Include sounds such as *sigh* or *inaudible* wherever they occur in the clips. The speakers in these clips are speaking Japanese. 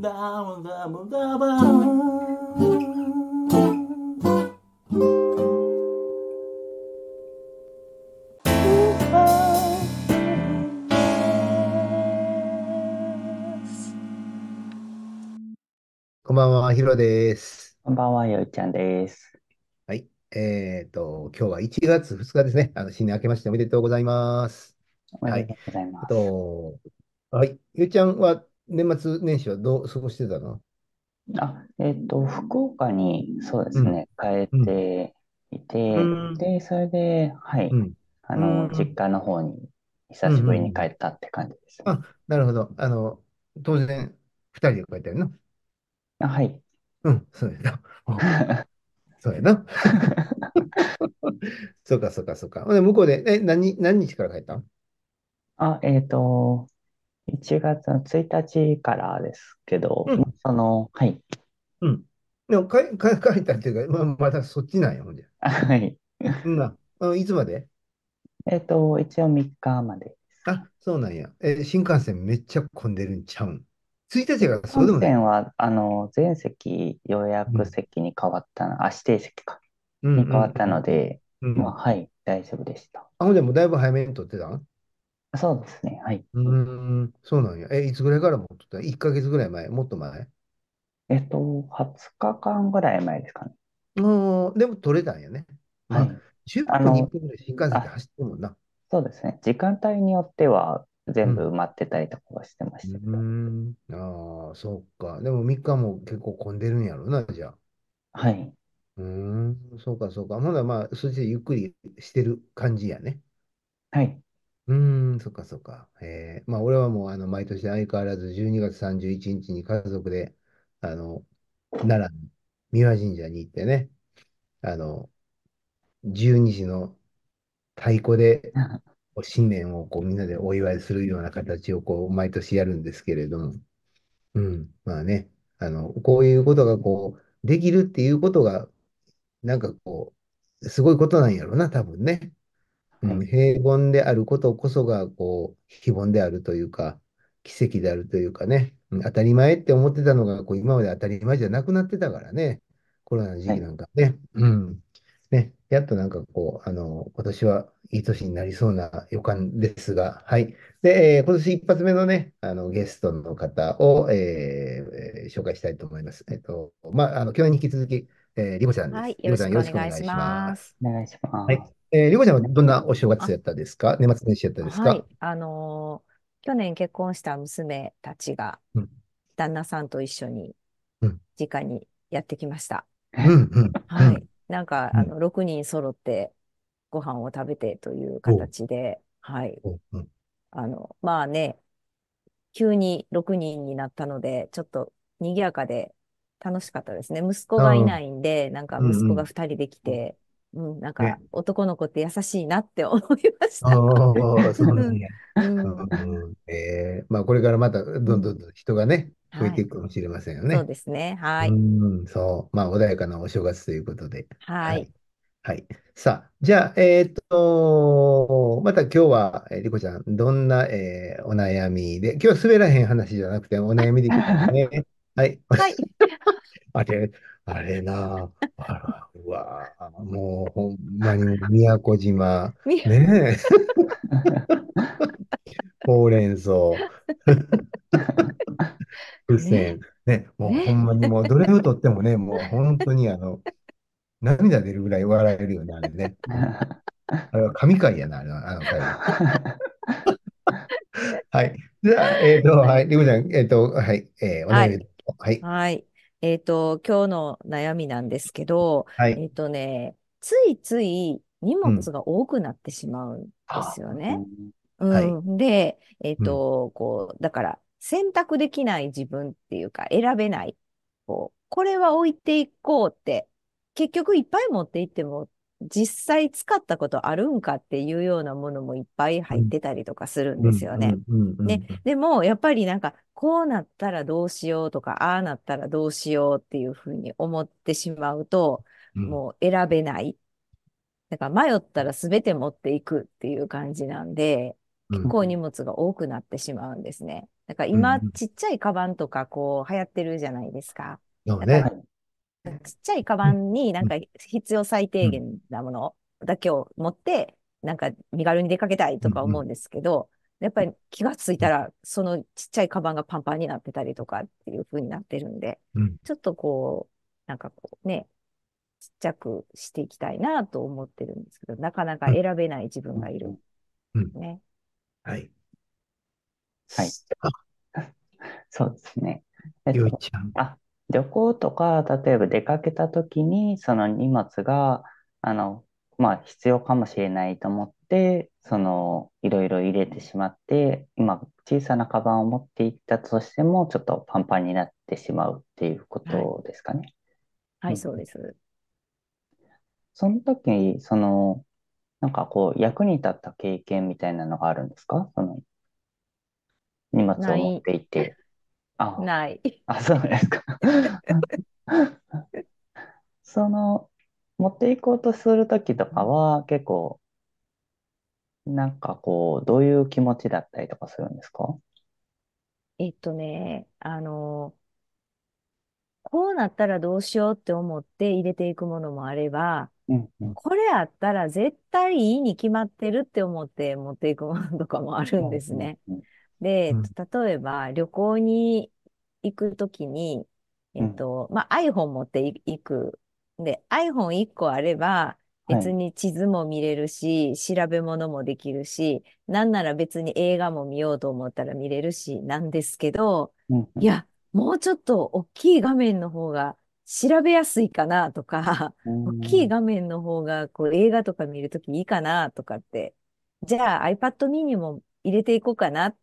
ダブダブダブこんばんは、ヒロです。こんばんは、よいちゃんです。はい。えっと、今日は1月2日ですね。あの、新年明けましておめでとうございます。おめでとうございまあす。と、はい。ゆうちゃんは年末年始はどう過ごしてたの？あ、えっと、福岡に、そうですね、帰っていてうん、で、それで、はい、うん。あうの、ん実家の方に久しぶりに帰ったって感じです。あ、なるほど。あの、当然、2人で帰ったよな？あ、はい。うん、そうやな。うん *laughs* そうやな。*laughs* そうか、そうか、そうか。ほんで向こうで、え、何、何日から帰ったん？あ、えっと、1月の1日からですけどうん、その、はい、うん。でも、帰、帰、*laughs* 帰ったっていうか、まあ、またそっちなんや、ほんじあはい。ゃ。うんいつまで？えっと、一応3日まで。あ、そうなんや。え、新幹線めっちゃ混んでるんちゃうん？1日やからそうで本もない。線は、あの、全席予約席に変わったの、あ、指定席か、うんに変わったので、うん。まあ、はい、大丈夫でした。あ、ほんでもうだいぶ早めに撮ってたん？そうですね、はい。うーん、そうなんや。え、いつぐらいからも撮った ?1 ヶ月ぐらい前？もっと前？えっと、20日間ぐらい前ですかね。もう、でも撮れたんやね。まあはい。10あの分、20分ぐらい新幹線で走ってるもんな。そうですね。時間帯によっては全部埋まってたりとかはしてまうしたけど。ーん。ああ、そうか。でも3日も結構混んでるんやろな、じゃあ。はい。うーん、そうか、そうか。ほんならまあ、そしてゆっくりしてる感じやね。はい。うーん、そっかそっか。えー、まあ、俺はもう、あの、毎年相変わらず12月31日に家族で、あの、奈良の三輪神社に行ってね、あの、12時の太鼓で、こう新年をこうみんなでお祝いするような形をこう毎年やるんですけれども、うん、まあね、あの、こういうことがこう、できるっていうことが、なんかこう、すごいことなんやろな、多分ね。うん、はい平凡であることこそが、こう、非凡であるというか、奇跡であるというかね、うん当たり前って思ってたのが、こう、今まで当たり前じゃなくなってたからね、コロナの時期なんかね。うん。ね、やっとなんかこう、あの、今年はいい年になりそうな予感ですが、はい。で、えー今年一発目のね、あの、ゲストの方を、えーえー紹介したいと思います。えっと、まあ、あの、去年に引き続き、えー、リコちゃんです。はい、よろしくお願いしま。す。お願いします。はい。えー、リコちゃんはどんなお正月やったですか？年末年始やったですか？はい、あのー去年結婚した娘たちがうん。旦那さんと一緒にうん。実家にやってきました。うん、うん、うん。はい、なんかうん。あの6人揃ってご飯を食べてという形で、はい、うん。うん。あのまあね、急に6人になったのでちょっと賑やかで楽しかったですね。息子がいないんで、なんか息子が2人できて、うん、なんかね男の子って優しいなって思いましあた。あ、そうなんや。うんえーまあ、これからまたどんどんどん人がね、増えていくかもしれませんよね。そうですね。はい。うん、そう。まあ、穏やかなお正月ということで。はい。はい。さあ、じゃあ、えーっと、また今日は、えーリコちゃん、どんな、えーお悩みで、今日は滑らへん話じゃなくて、お悩みできたね。*laughs* はい。はい。*laughs* あれ、あれなあ、あら、うわあ、もう、ほんまに、宮古島、みねえ、ほうれん草。うっせん。ね、もうねほんまにもうどれをとってもね、もう本当にあの、涙出るぐらい笑えるよね、あれね。あれは神回やな、あの、あの回は。*laughs* はい。じゃあ、えっと、はい。りこちゃん、えっと、はい。えーお悩み、はい。はい。えっと、今日の悩みなんですけど、はい。えっとね、ついつい荷物が多くなってしまうんですよね。はいうん。で、えっと、こう、だから、選択できない自分っていうか、選べない。こう、これは置いていこうって、結局いっぱい持っていっても、実際使ったことあるんかっていうようなものもいっぱい入ってたりとかするんですよね。でも、やっぱりなんか、こうなったらどうしようとか、ああなったらどうしようっていうふうに思ってしまうと、うんもう選べない。だから迷ったら全て持っていくっていう感じなんで、うん結構荷物が多くなってしまうんですね。だからうん今、うんちっちゃいカバンとかこう流行ってるじゃないですか。ね。ちっちゃいカバンになんか必要最低限なものだけを持って、なんか身軽に出かけたいとか思うんですけど、やっぱり気がついたら、そのちっちゃいカバンがパンパンになってたりとかっていう風になってるんで、うんちょっとこう、なんかこうね、ちっちゃくしていきたいなと思ってるんですけど、なかなか選べない自分がいる。うんね。はい。はい。*laughs* そうですね。えっとゆうちゃん。あ、旅行とか、例えば出かけた時に、その荷物が、あの、まあ、必要かもしれないと思って、その、いろいろ入れてしまって、今、小さなカバンを持っていったとしても、ちょっとパンパンになってしまうっていうことですかね。はい、うんそうです。その時、その、なんかこう、役に立った経験みたいなのがあるんですか？その、荷物を持っていて。あ、ない。あ、そうですか。その、持っていこうとするときとかは、結構、なんかこう、どういう気持ちだったりとかするんですか？えっとね、あの、こうなったらどうしようって思って入れていくものもあれば、うんうん。これあったら絶対いいに決まってるって思って持っていくものとかもあるんですね。うんで、うん。例えば旅行に行くときに、えっと、まあ、iPhone 持ってい行く。で、iPhone1 個あれば、はい。別に地図も見れるし、調べ物もできるし、なんなら別に映画も見ようと思ったら見れるし、なんですけど、いや、もうちょっと大きい画面の方が調べやすいかなとか、大きい画面の方がこう映画とか見るときいいかなとかって、じゃあ iPad mini も入れていこうかなっ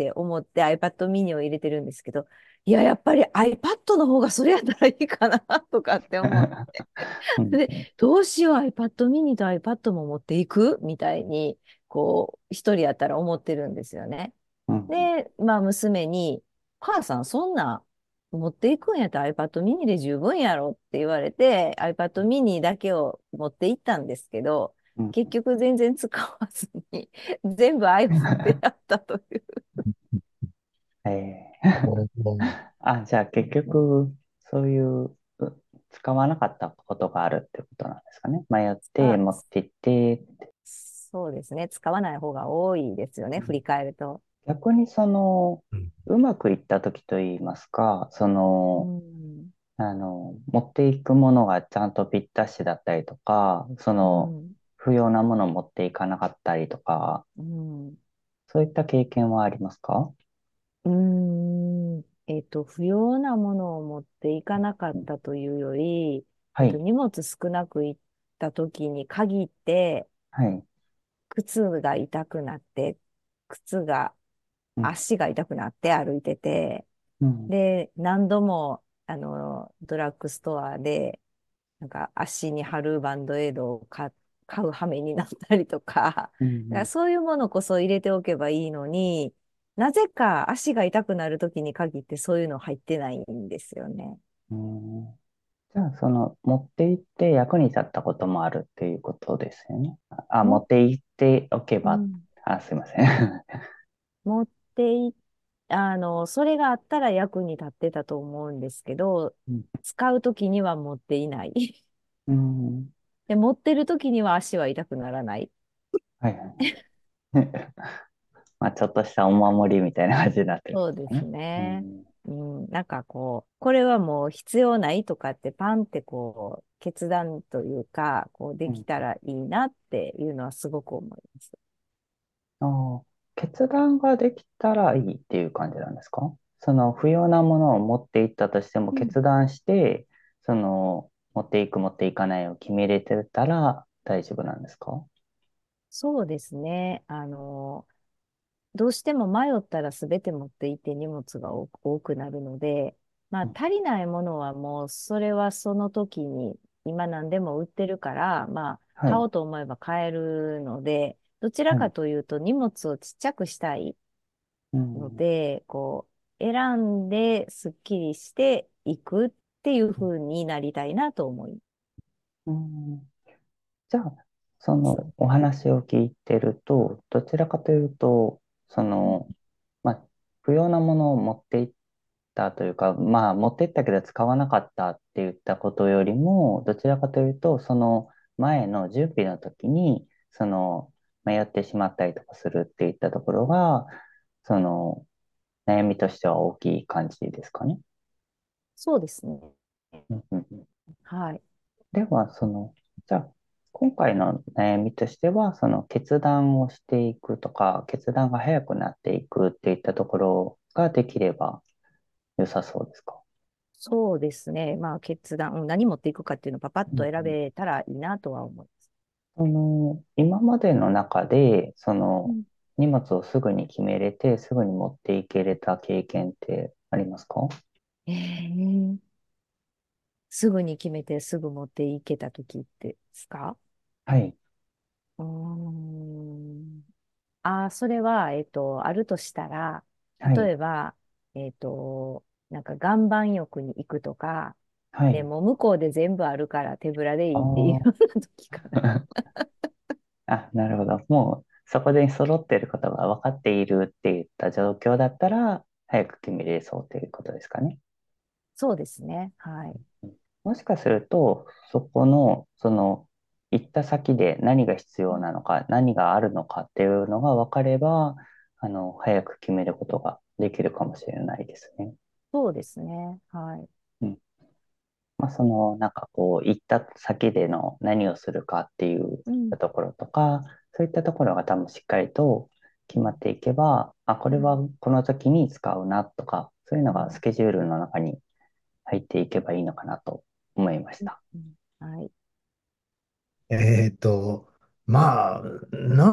て思って iPad mini を入れてるんですけど、いや、やっぱり iPad の方がそれやったらいいかなとかって思って、*laughs* うんでどうしよう iPad mini と iPad も持っていくみたいに、こう、一人やったら思ってるんですよね。うんで、まあ娘に、母さんそんな持っていくんやったら iPad mini で十分やろって言われて iPad mini だけを持って行ったんですけど、うん結局全然使わずに全部 iPhone でやったという。えーあ、じゃあ結局、そういう、う使わなかったことがあるってことなんですかね。迷ってあ持って行ってって。そうですね。使わない方が多いですよね。振り返ると。逆にそのうん、うまくいった時といいますか、その、あの、持っていくものがちゃんとぴったしだったりとか、その、不要なものを持っていかなかったりとか、うんうんそういった経験はありますか？うーん、えっと、不要なものを持っていかなかったというより、はい、えっと荷物少なく行った時に限って、はい、靴が痛くなって、靴が、うん。足が痛くなって歩いてて、うん、で、何度も、あの、ドラッグストアで、なんか足に貼るバンドエイドを買買う羽目になったりとか、うん。だからそういうものこそ入れておけばいいのに、なぜか足が痛くなるときに限ってそういうの入ってないんですよね。うんじゃあ、その、持って行って役に立ったこともあるっていうことですよね。あ、も持って行っておけば、うんあ、すいません。*laughs* 持ってい、あの、それがあったら役に立ってたと思うんですけどうん、使うときには持っていない。うん、で、持ってるときには足は痛くならない。はいはい。*laughs* まあ、ちょっとしたお守りみたいな感じになってるんそうですね。ね。うんううん、なんかこう、これはもう必要ないとかってパンってこう、決断というか、こうできたらいいなっていうのはすごく思います。ああ、決断ができたらいいっていう感じなんですか？その不要なものを持っていったとしてもうん決断して、その持っていく持っていかないを決めれてたら大丈夫なんですか？そうですね。あの、どうしても迷ったら全て持っていって荷物が多くなるので、まあうん足りないものはもうそれはその時に今何でも売ってるから、まあはい。買おうと思えば買えるので、どちらはい。かというと荷物をちっちゃくしたいのうん。で、こう選んですっきりしていくっていう風になりたいなと思いうんじゃあ、そ。のお話を聞いてると、どちらかというと、そうんの、まあ、不要なものを持っていったというか、まあ、持っていったけど使わなかったって言ったことよりも、どちらかというと、その前の準備の時に、その、迷ってしまったりとかするっていったところが、その、悩みとしては大きい感じですかね。そうですね。うんうんうんはい。では、その、じゃあ、今回の悩みとしては、その決断をしていくとか、決断が早くなっていくっていったところができれば良さそうですか？そうですね。まあ決断、うん何持っていくかっていうのをパパッと選うんうんべたらいいなとは思います。その、今までの中で、その、うん荷物をすぐに決めれて、すぐに持っていけれた経験ってありますか？えーすぐに決めてすぐ持っていけた時ってですか？はい。うーん。ああ、それは、えっと、あるとしたら、はい。例えば、えっと、なんか岩盤浴に行くとか、ではい。もう向こうで全部あるから手ぶらであいいっていうようーな時かな。*laughs* あ、なるほど。もう、そこで揃っていることが分かっているっていった状況だったら、早く決めれそうということですかね。そうですね。はい。もしかすると、そこの、その、行った先で何が必要なのか、何があるのかっていうのが分かれば、あの、早く決めることができるかもしれないですね。そうですね。はい。うんまあ、その、なんかこう、行った先での何をするかっていううん。ところとか、そういったところが多分しっかりと決まっていけば、あ、これはうんこの時に使うなとか、そういうのがスうんケジュールの中に入っていけばいいのかなと思いましうんた。うんはい。えーっと、まあ、な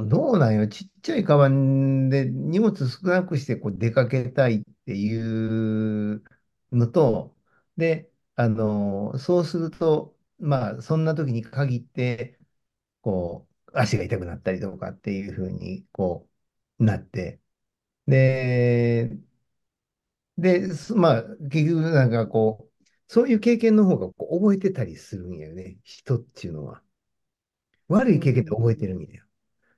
あ、どうなんよ。ちっちゃいカバンで荷物少なくしてこう出かけたいっていうのと、で、あの、そうすると、まあ、そんな時に限って、こう、足が痛くなったりとかっていうふうに、こう、なって、で、で、すまあ、結局なんかこう、そういう経験の方がこう覚えてたりするんよね、人っていうのは。悪うい経験って覚えてんるんだよ。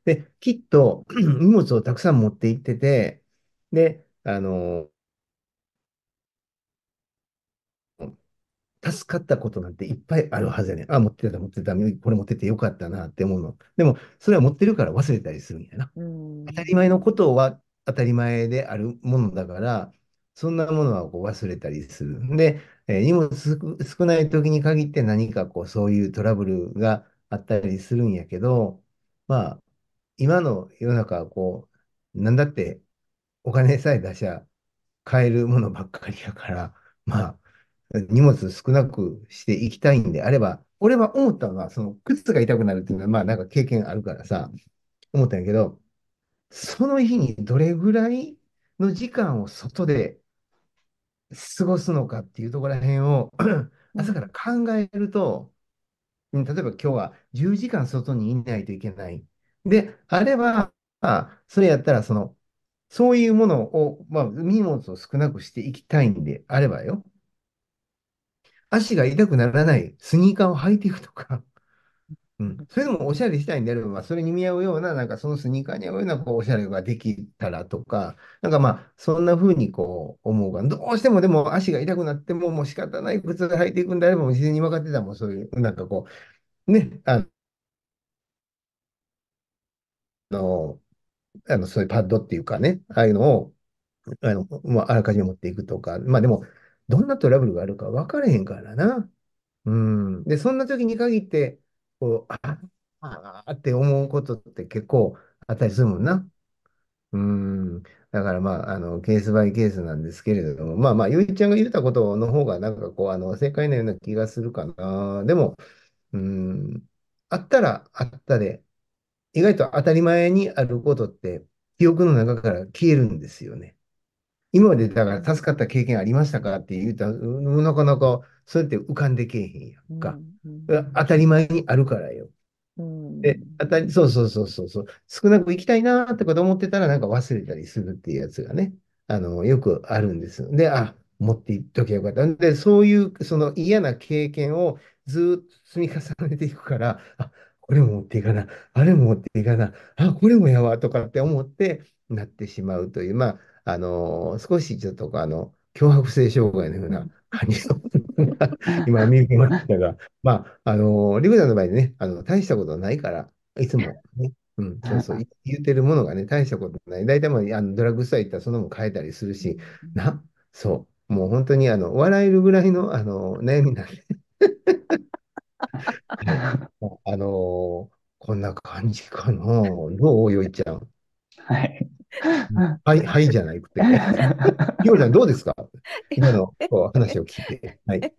で、きっと *clears throat* 荷物をたくさん持って行ってて、で、あの、助かったことなんていっぱいあるはずやねん。あ、持ってた、持ってた、これ持っててよかったなって思うの。でも、それは持ってるから忘れたりするんやな。う当たん。り前のことは当たり前であるものだから、そんなものはこう忘れたりする。で、えー荷物少ない時に限って何かこうそういうトラブルがあったりするんやけど、まあ、今の世の中はこう、なんだってお金さえ出しゃ買えるものばっかりやから、まあ、荷物少なくしていきたいんであれば、俺は思ったのは、その靴が痛くなるっていうのは、まあなんか経験あるからさ、思ったんやけど、その日にどれぐらいの時間を外で過ごすのかっていうところら辺を朝からうん。考えると、うん例えば今日は10時間外にいないといけない。で、あれば、まあそれやったら、その、そういうものを、まあ、荷物を少なくしていきたいんであればよ、足が痛くならないスニーカーを履いていくとか、うん。それでもおしゃれしたいんであれば、それに見合うような、なんかそのスニーカーに合うようなこうおしゃれができたらとか、なんかまあ、そんな風にこう思うが、どうしてもでも足が痛くなっても、もう仕方ない靴で履いていくんであれば、もう事前に分かってたもん、そういう、なんかこう、ね、あの、あのそういうパッドっていうかね、ああいうのをあの、まあ、あらかじめ持っていくとか、まあでも、どんなトラブルがあるか分からへんからな。うん。で、そんな時に限って、こう、ああって思うことって結構あったりするもんな。うん。だからまあ、あの、ケースバイケースなんですけれども、まあまあ、ゆいちゃんが言ったことの方が、なんかこう、あの、正解なような気がするかな。でも、うん、あったらあったで、意外と当たり前にあることって、記憶の中から消えるんですよね。今までだから助かった経験ありましたかって言うたら、うんなかなかそうやって浮かんでけえへんやうんか。ん当たり前にあるからよ。うんで、当たり、そうそうそうそうそう、少なく行きたいなーってこと思ってたらなんか忘れたりするっていうやつがね、あの、よくあるんです。で、あ、持っていっときゃよかった。で、そういう、その嫌な経験をずーっと積み重ねていくから、あ、これも持っていかな、あれも持っていかな、あ、これもやわ、とかって思ってなってしまうという、まあ、あの、少しちょっとあの、強迫性障害のような感じの *laughs* 今見受けましたが、まあ、あの、リクさんの場合ね、あの、大したことないから、いつもね、*laughs* うん、そうそう、い言ってるものがね、大したことない。大体もう、あの、ドラッグストア行ったらそのも変えたりするし、な、そう、もう本当に、あの、笑えるぐらいの、あの、悩みなんで、*laughs* あの、こんな感じかな。どう？よいちゃん。はい。*laughs* はい、はいじゃないくて。*laughs* ひよちゃんどうですか？今のこう話を聞いて。はい。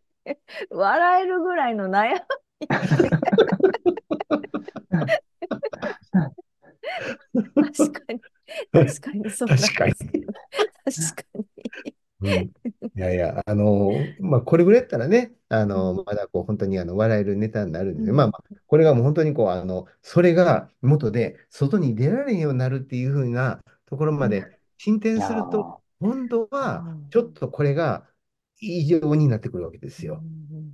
笑えるぐらいの悩み。確かに、確かにそう確かに。確かに。うん、いやいや、あのまあ、これぐらいやったらね、あのまだこう本当にあの笑えるネタになるんでまあまあ、これがもう本当にこう、あの、それが元で外に出られんようになるっていうふうなところまで進展すると、今度はちょっとこれが異常になってくるわけですよ。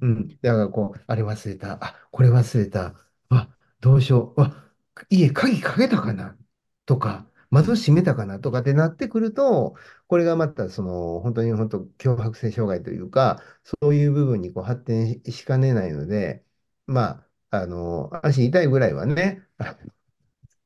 うん。だからこう、あれ忘れた、あ、これ忘れた、あ、どうしよう、あ、家鍵かけたかな？とか、窓閉めたかな？とかってなってくると、これがまたその本当に本当強迫性障害というか、そういう部分にこう発展しかねないので、まあ、あの、足痛いぐらいはね、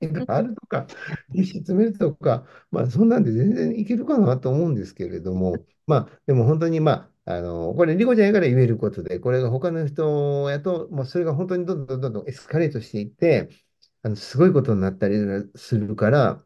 が *laughs* あるとか、石詰めるとか、まあ、そんなんで全然いけるかなと思うんですけれども、まあ、でも本当に、まあ、あの、これ、リコちゃんやから言えることで、これが他の人やと、まあ、それが本当にどんどんどんどんエスカレートしていって、あの、すごいことになったりするから、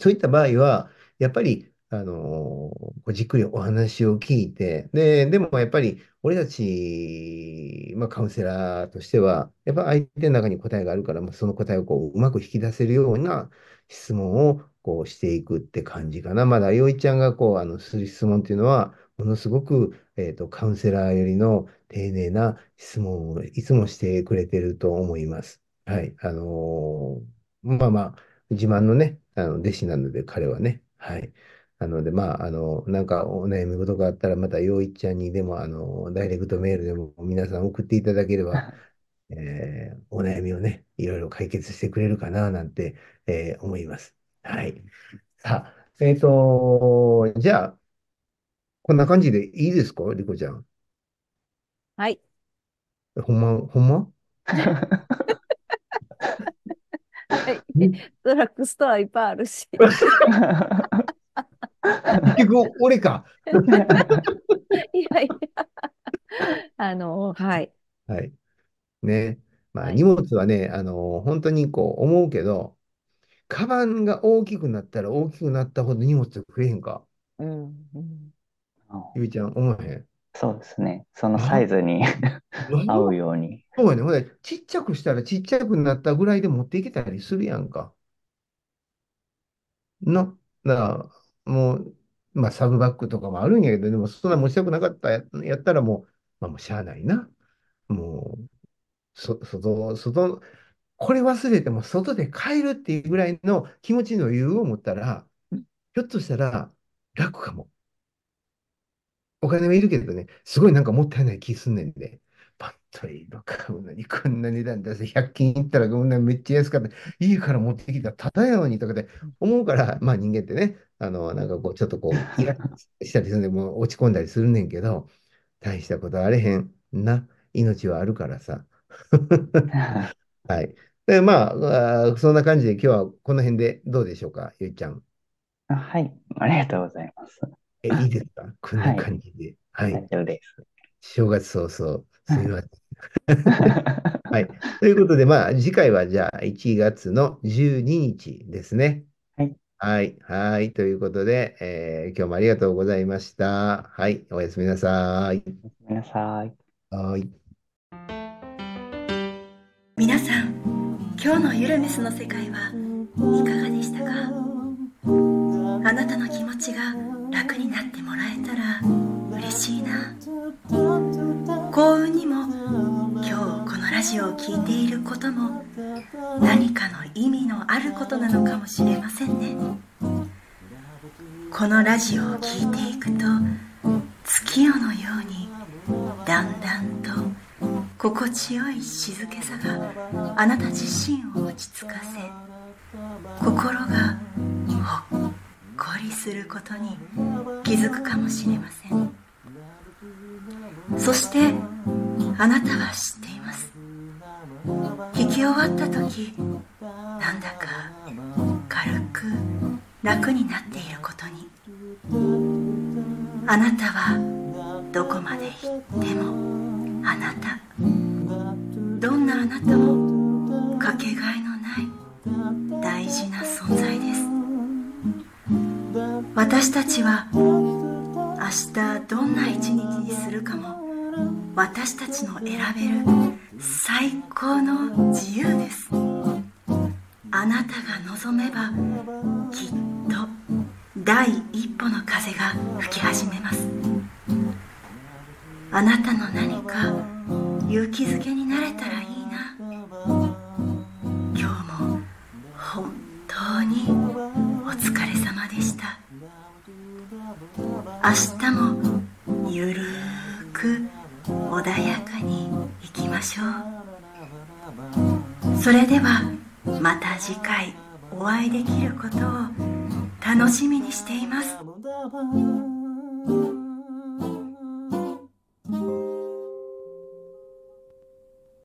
そういった場合は、やっぱり、あのこうじっくりお話を聞いて、で、でもやっぱり、俺たち、まあ、カウンセラーとしては、やっぱ相手の中に答えがあるから、まあ、その答えをこううまく引き出せるような質問をこうしていくって感じかな。まだ、よいちゃんがこう、あの、する質問っていうのは、ものすごく、えっと、カウンセラーよりの丁寧な質問をいつもしてくれてると思います。はい。あのまあまあ、自慢のね、あの弟子なので、彼はね。はい。なので、まあ、あの、なんかお悩み事があったら、また、陽一ちゃんにでも、あの、ダイレクトメールでも皆さん送っていただければ、*laughs* えーお悩みをね、いろいろ解決してくれるかな、なんて、えー思います。はい。さあ、えっと、じゃあ、こんな感じでいいですか、リコちゃん。はい。ほんま、ほんま？*laughs* はい。ドラッグストアいっぱいあるし。*laughs* 結局、俺か。*laughs* いやいや。あの、はい。はい。ね。まあ、はい荷物はね、あの、本当にこう思うけど、カバンが大きくなったら大きくなったほど荷物増えへんか。うん。うんゆいちゃん、思わへん？そうですね。そのサイズに *laughs* 合うように。そうやね。ほんで、ちっちゃくしたらちっちゃくなったぐらいで持っていけたりするやんか。な。だから、もう、まあ、サブバッグとかもあるんやけど、でも、そんな持ちたくなかったや、やったらもう、まあ、もうしゃあないな。もう、そ、外、外、これ忘れても外で帰るっていうぐらいの気持ちの余裕を持ったら、ひょっとしたら楽かも。お金はいるけどね、すごいなんかもったいない気すんねんで。パッといいの買うのにこんな値段出せ、100均行ったらこんなめっちゃ安かった。家から持ってきたらただやのにとかで思うから、まあ人間ってね、あの、なんかこう、ちょっとこう、*laughs* イラッとしたりするんで、もう落ち込んだりするねんけど、大したことあれへんな。命はあるからさ。*laughs* はい。で、まあ、そんな感じで今日はこの辺でどうでしょうか、ゆいちゃん。あはい、ありがとうございます。え、いいですか？こんな感じで。はい。大丈夫です。正月早々、すみません。はい。ということで、まあ、次回はじゃあ1月の12日ですね。はい。はい。はい。ということで、えー今日もありがとうございました。はい。おやすみなさい。ごめんなさい。はい。皆さん今日のゆるめすの世界はいかがでしたか？あなたの気持ちが楽になってもらえたら嬉しいな。幸運にも今日このラジオを聴いていることも何かの意味のあることなのかもしれませんね。このラジオを聴いていくと月夜のようにだんだんと心地よい静けさがあなた自身を落ち着かせ心がほっこりすることに気づくかもしれません。そしてあなたは知っています。聞き終わった時なんだか軽く楽になっていることに。あなたはどこまで行ってもあなた。どんなあなたもかけがえの私たちは明日どんな一日にするかも私たちの選べる最高の自由です。あなたが望めばきっと第一歩の風が吹き始めます。あなたの何か勇気づけになれたらいい。明日もゆるーく穏やかにいきましょう。それではまた次回お会いできることを楽しみにしています「